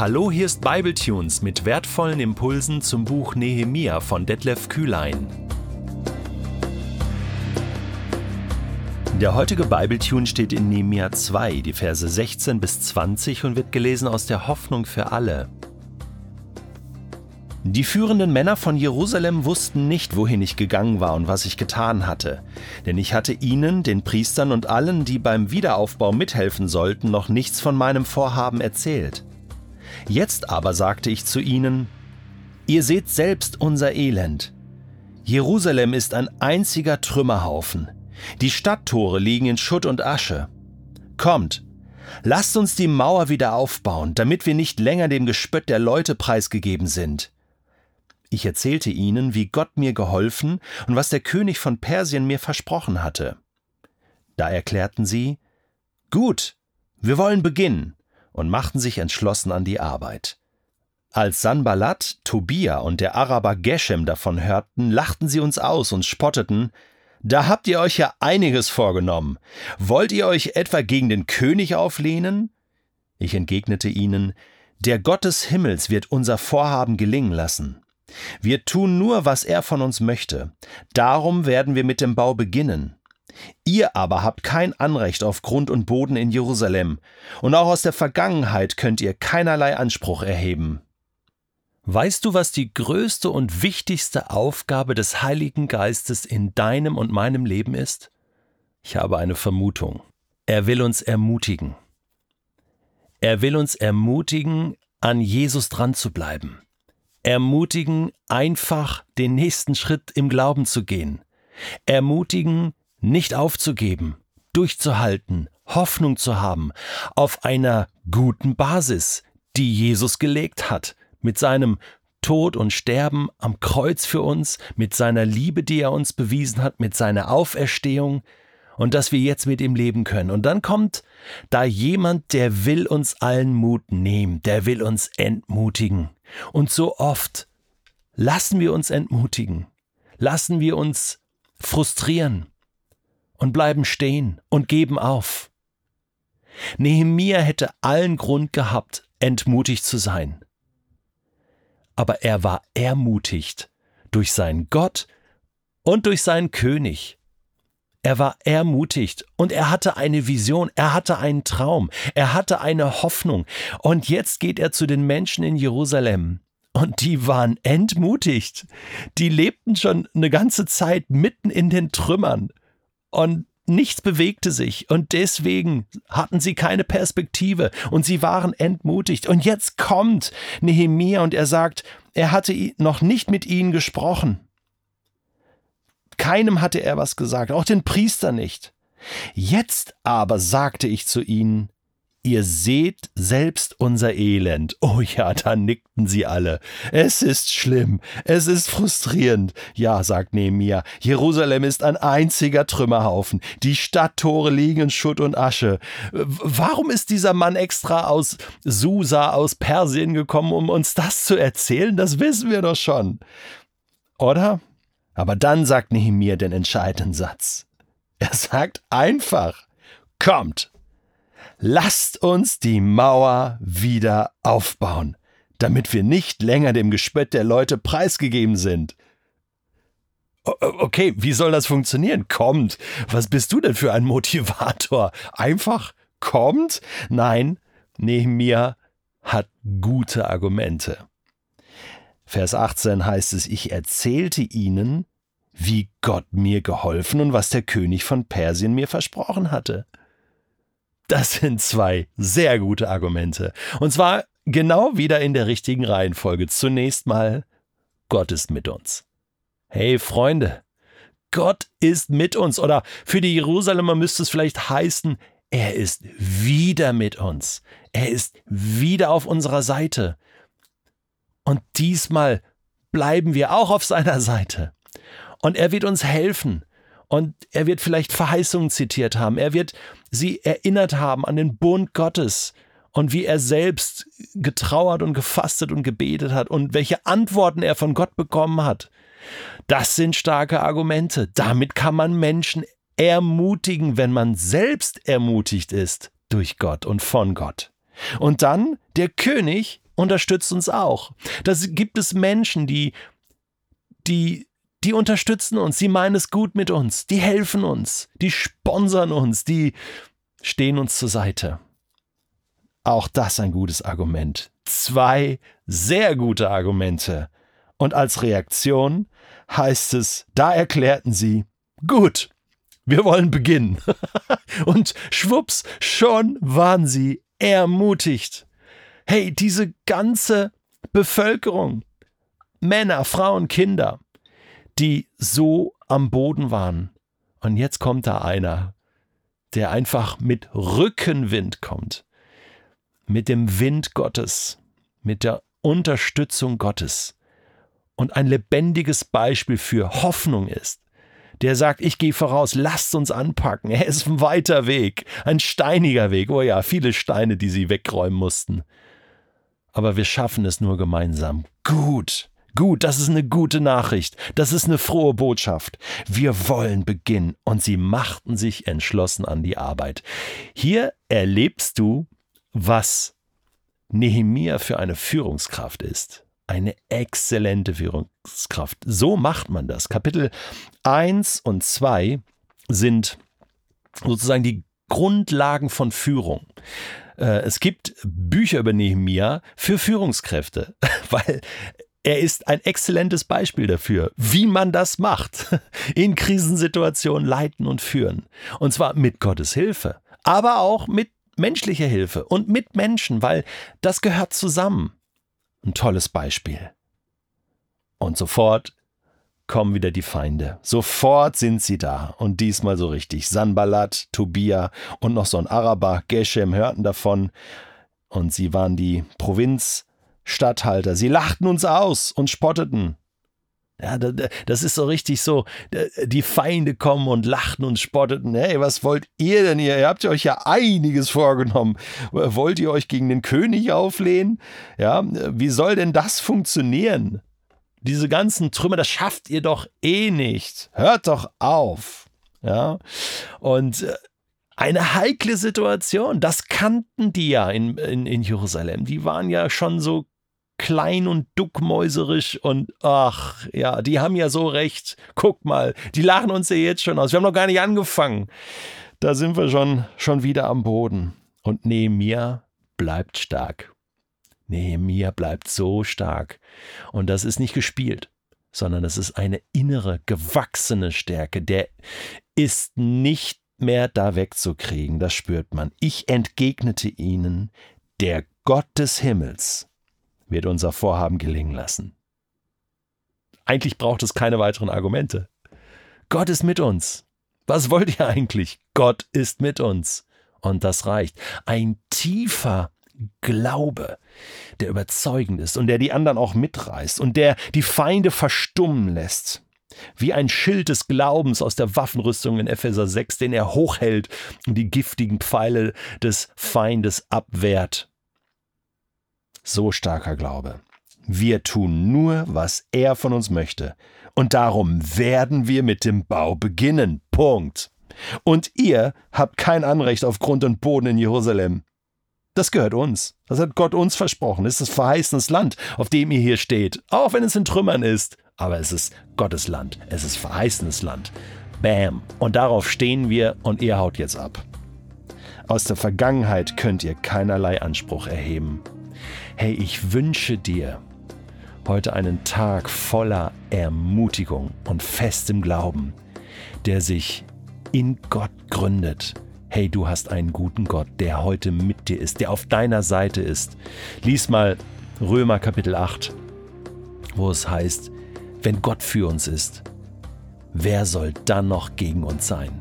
Hallo, hier ist Bibletunes mit wertvollen Impulsen zum Buch Nehemia von Detlef Kühlein. Der heutige Bibletune steht in Nehemia 2, die Verse 16 bis 20 und wird gelesen aus der Hoffnung für alle. Die führenden Männer von Jerusalem wussten nicht, wohin ich gegangen war und was ich getan hatte, denn ich hatte ihnen, den Priestern und allen, die beim Wiederaufbau mithelfen sollten, noch nichts von meinem Vorhaben erzählt. Jetzt aber sagte ich zu ihnen, Ihr seht selbst unser Elend. Jerusalem ist ein einziger Trümmerhaufen. Die Stadttore liegen in Schutt und Asche. Kommt, lasst uns die Mauer wieder aufbauen, damit wir nicht länger dem Gespött der Leute preisgegeben sind. Ich erzählte ihnen, wie Gott mir geholfen und was der König von Persien mir versprochen hatte. Da erklärten sie, Gut, wir wollen beginnen, und machten sich entschlossen an die Arbeit. Als Sanballat, Tobia und der Araber Geshem davon hörten, lachten sie uns aus und spotteten, da habt ihr euch ja einiges vorgenommen. Wollt ihr euch etwa gegen den König auflehnen? Ich entgegnete ihnen, der Gott des Himmels wird unser Vorhaben gelingen lassen. Wir tun nur, was er von uns möchte. Darum werden wir mit dem Bau beginnen. Ihr aber habt kein Anrecht auf Grund und Boden in Jerusalem, und auch aus der Vergangenheit könnt ihr keinerlei Anspruch erheben. Weißt du, was die größte und wichtigste Aufgabe des Heiligen Geistes in deinem und meinem Leben ist? Ich habe eine Vermutung. Er will uns ermutigen. Er will uns ermutigen, an Jesus dran zu bleiben ermutigen, einfach den nächsten Schritt im Glauben zu gehen, ermutigen, nicht aufzugeben, durchzuhalten, Hoffnung zu haben, auf einer guten Basis, die Jesus gelegt hat, mit seinem Tod und Sterben am Kreuz für uns, mit seiner Liebe, die er uns bewiesen hat, mit seiner Auferstehung, und dass wir jetzt mit ihm leben können. Und dann kommt da jemand, der will uns allen Mut nehmen, der will uns entmutigen. Und so oft lassen wir uns entmutigen, lassen wir uns frustrieren und bleiben stehen und geben auf. Nehemia hätte allen Grund gehabt, entmutigt zu sein. Aber er war ermutigt durch seinen Gott und durch seinen König. Er war ermutigt und er hatte eine Vision, er hatte einen Traum, er hatte eine Hoffnung. Und jetzt geht er zu den Menschen in Jerusalem. Und die waren entmutigt. Die lebten schon eine ganze Zeit mitten in den Trümmern. Und nichts bewegte sich. Und deswegen hatten sie keine Perspektive. Und sie waren entmutigt. Und jetzt kommt Nehemia und er sagt, er hatte noch nicht mit ihnen gesprochen. Keinem hatte er was gesagt, auch den Priester nicht. Jetzt aber sagte ich zu ihnen, Ihr seht selbst unser Elend. Oh ja, da nickten sie alle. Es ist schlimm, es ist frustrierend. Ja, sagt Nehemia, Jerusalem ist ein einziger Trümmerhaufen. Die Stadttore liegen in Schutt und Asche. Warum ist dieser Mann extra aus Susa, aus Persien gekommen, um uns das zu erzählen? Das wissen wir doch schon. Oder? Aber dann sagt Nehemiah den entscheidenden Satz. Er sagt einfach, kommt, lasst uns die Mauer wieder aufbauen, damit wir nicht länger dem Gespött der Leute preisgegeben sind. Okay, wie soll das funktionieren? Kommt. Was bist du denn für ein Motivator? Einfach kommt? Nein, Nehemiah hat gute Argumente. Vers 18 heißt es, ich erzählte ihnen, wie Gott mir geholfen und was der König von Persien mir versprochen hatte. Das sind zwei sehr gute Argumente. Und zwar genau wieder in der richtigen Reihenfolge. Zunächst mal, Gott ist mit uns. Hey Freunde, Gott ist mit uns. Oder für die Jerusalemer müsste es vielleicht heißen, er ist wieder mit uns. Er ist wieder auf unserer Seite. Und diesmal bleiben wir auch auf seiner Seite. Und er wird uns helfen. Und er wird vielleicht Verheißungen zitiert haben. Er wird sie erinnert haben an den Bund Gottes und wie er selbst getrauert und gefastet und gebetet hat und welche Antworten er von Gott bekommen hat. Das sind starke Argumente. Damit kann man Menschen ermutigen, wenn man selbst ermutigt ist durch Gott und von Gott. Und dann der König unterstützt uns auch. Da gibt es Menschen, die, die, die unterstützen uns, die meinen es gut mit uns, die helfen uns, die sponsern uns, die stehen uns zur Seite. Auch das ein gutes Argument. Zwei sehr gute Argumente. Und als Reaktion heißt es, da erklärten sie, gut, wir wollen beginnen. Und schwupps, schon waren sie ermutigt. Hey, diese ganze Bevölkerung, Männer, Frauen, Kinder, die so am Boden waren. Und jetzt kommt da einer, der einfach mit Rückenwind kommt, mit dem Wind Gottes, mit der Unterstützung Gottes und ein lebendiges Beispiel für Hoffnung ist der sagt, ich gehe voraus, lasst uns anpacken. Er ist ein weiter Weg, ein steiniger Weg. Oh ja, viele Steine, die sie wegräumen mussten. Aber wir schaffen es nur gemeinsam. Gut, gut, das ist eine gute Nachricht. Das ist eine frohe Botschaft. Wir wollen beginnen. Und sie machten sich entschlossen an die Arbeit. Hier erlebst du, was Nehemia für eine Führungskraft ist eine exzellente Führungskraft. So macht man das. Kapitel 1 und 2 sind sozusagen die Grundlagen von Führung. Äh, es gibt Bücher über Nehemia für Führungskräfte, weil er ist ein exzellentes Beispiel dafür, wie man das macht. In Krisensituationen leiten und führen. Und zwar mit Gottes Hilfe, aber auch mit menschlicher Hilfe und mit Menschen, weil das gehört zusammen. Ein tolles Beispiel. Und sofort kommen wieder die Feinde. Sofort sind sie da. Und diesmal so richtig. Sanballat, Tobia und noch so ein Araber, Geshem, hörten davon. Und sie waren die Provinzstatthalter. Sie lachten uns aus und spotteten. Ja, das ist so richtig so, die Feinde kommen und lachten und spotteten. Hey, was wollt ihr denn hier? Ihr habt euch ja einiges vorgenommen. Wollt ihr euch gegen den König auflehnen? Ja, wie soll denn das funktionieren? Diese ganzen Trümmer, das schafft ihr doch eh nicht. Hört doch auf. Ja, und äh, eine heikle Situation. Das kannten die ja in, in, in Jerusalem. Die waren ja schon so klein und duckmäuserisch und ach, ja, die haben ja so recht. Guck mal, die lachen uns ja jetzt schon aus. Wir haben noch gar nicht angefangen. Da sind wir schon, schon wieder am Boden. Und Nehemiah bleibt stark. Nehemiah bleibt so stark. Und das ist nicht gespielt, sondern es ist eine innere, gewachsene Stärke. Der ist nicht mehr da wegzukriegen, das spürt man. Ich entgegnete ihnen, der Gott des Himmels wird unser Vorhaben gelingen lassen. Eigentlich braucht es keine weiteren Argumente. Gott ist mit uns. Was wollt ihr eigentlich? Gott ist mit uns. Und das reicht. Ein tiefer Glaube, der überzeugend ist und der die anderen auch mitreißt und der die Feinde verstummen lässt. Wie ein Schild des Glaubens aus der Waffenrüstung in Epheser 6, den er hochhält und die giftigen Pfeile des Feindes abwehrt. So starker Glaube. Wir tun nur, was er von uns möchte. Und darum werden wir mit dem Bau beginnen. Punkt. Und ihr habt kein Anrecht auf Grund und Boden in Jerusalem. Das gehört uns. Das hat Gott uns versprochen. Es ist das verheißenes Land, auf dem ihr hier steht. Auch wenn es in Trümmern ist. Aber es ist Gottes Land. Es ist verheißenes Land. Bam. Und darauf stehen wir und ihr haut jetzt ab. Aus der Vergangenheit könnt ihr keinerlei Anspruch erheben. Hey, ich wünsche dir heute einen Tag voller Ermutigung und festem Glauben, der sich in Gott gründet. Hey, du hast einen guten Gott, der heute mit dir ist, der auf deiner Seite ist. Lies mal Römer Kapitel 8, wo es heißt, wenn Gott für uns ist, wer soll dann noch gegen uns sein?